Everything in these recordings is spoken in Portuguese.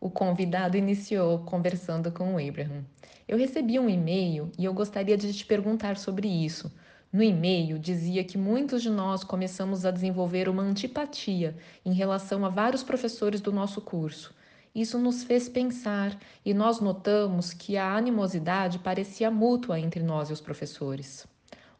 O convidado iniciou conversando com o Abraham. Eu recebi um e-mail e eu gostaria de te perguntar sobre isso. No e-mail dizia que muitos de nós começamos a desenvolver uma antipatia em relação a vários professores do nosso curso. Isso nos fez pensar e nós notamos que a animosidade parecia mútua entre nós e os professores.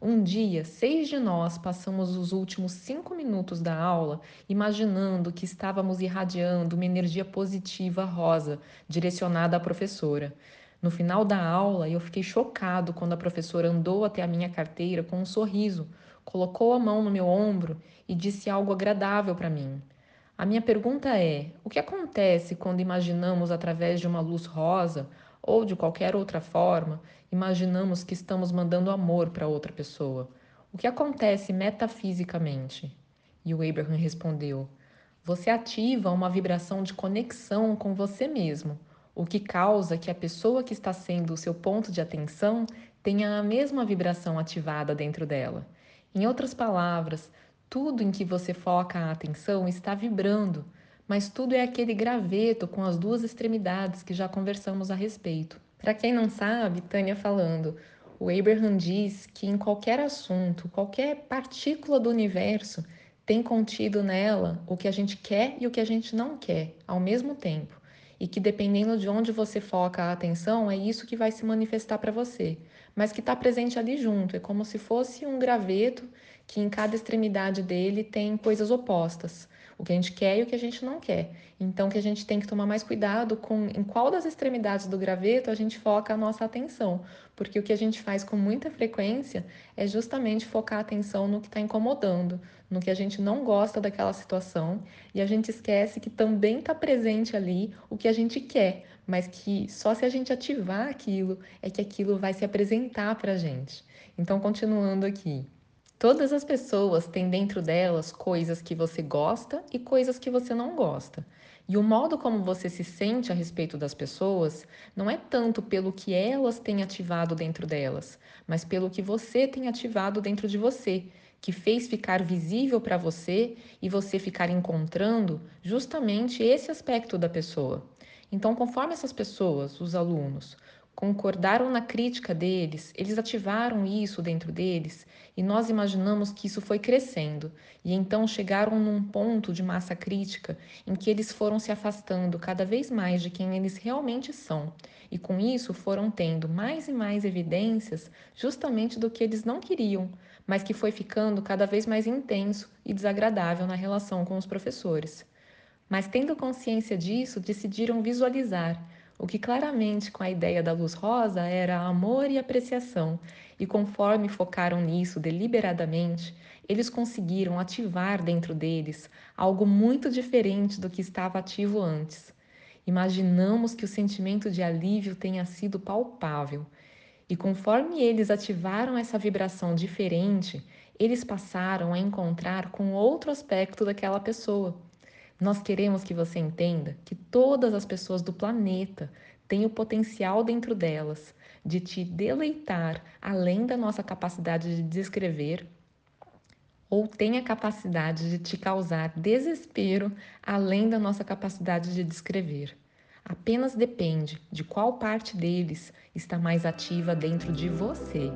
Um dia, seis de nós passamos os últimos cinco minutos da aula imaginando que estávamos irradiando uma energia positiva rosa direcionada à professora. No final da aula, eu fiquei chocado quando a professora andou até a minha carteira com um sorriso, colocou a mão no meu ombro e disse algo agradável para mim. A minha pergunta é: o que acontece quando imaginamos através de uma luz rosa ou de qualquer outra forma, imaginamos que estamos mandando amor para outra pessoa. O que acontece metafisicamente? E o Abraham respondeu: Você ativa uma vibração de conexão com você mesmo, o que causa que a pessoa que está sendo o seu ponto de atenção tenha a mesma vibração ativada dentro dela. Em outras palavras, tudo em que você foca a atenção está vibrando mas tudo é aquele graveto com as duas extremidades que já conversamos a respeito. Para quem não sabe, Tânia falando, o Abraham diz que em qualquer assunto, qualquer partícula do universo, tem contido nela o que a gente quer e o que a gente não quer ao mesmo tempo. E que dependendo de onde você foca a atenção, é isso que vai se manifestar para você. Mas que está presente ali junto, é como se fosse um graveto que em cada extremidade dele tem coisas opostas o que a gente quer e o que a gente não quer. Então, que a gente tem que tomar mais cuidado com em qual das extremidades do graveto a gente foca a nossa atenção, porque o que a gente faz com muita frequência é justamente focar a atenção no que está incomodando, no que a gente não gosta daquela situação, e a gente esquece que também está presente ali o que a gente quer, mas que só se a gente ativar aquilo é que aquilo vai se apresentar para a gente. Então, continuando aqui. Todas as pessoas têm dentro delas coisas que você gosta e coisas que você não gosta. E o modo como você se sente a respeito das pessoas não é tanto pelo que elas têm ativado dentro delas, mas pelo que você tem ativado dentro de você, que fez ficar visível para você e você ficar encontrando justamente esse aspecto da pessoa. Então, conforme essas pessoas, os alunos, concordaram na crítica deles, eles ativaram isso dentro deles e nós imaginamos que isso foi crescendo e então chegaram num ponto de massa crítica em que eles foram se afastando cada vez mais de quem eles realmente são e com isso foram tendo mais e mais evidências justamente do que eles não queriam, mas que foi ficando cada vez mais intenso e desagradável na relação com os professores. Mas tendo consciência disso, decidiram visualizar o que claramente com a ideia da luz rosa era amor e apreciação, e conforme focaram nisso deliberadamente, eles conseguiram ativar dentro deles algo muito diferente do que estava ativo antes. Imaginamos que o sentimento de alívio tenha sido palpável, e conforme eles ativaram essa vibração diferente, eles passaram a encontrar com outro aspecto daquela pessoa nós queremos que você entenda que todas as pessoas do planeta têm o potencial dentro delas de te deleitar além da nossa capacidade de descrever ou tem a capacidade de te causar desespero além da nossa capacidade de descrever. Apenas depende de qual parte deles está mais ativa dentro de você.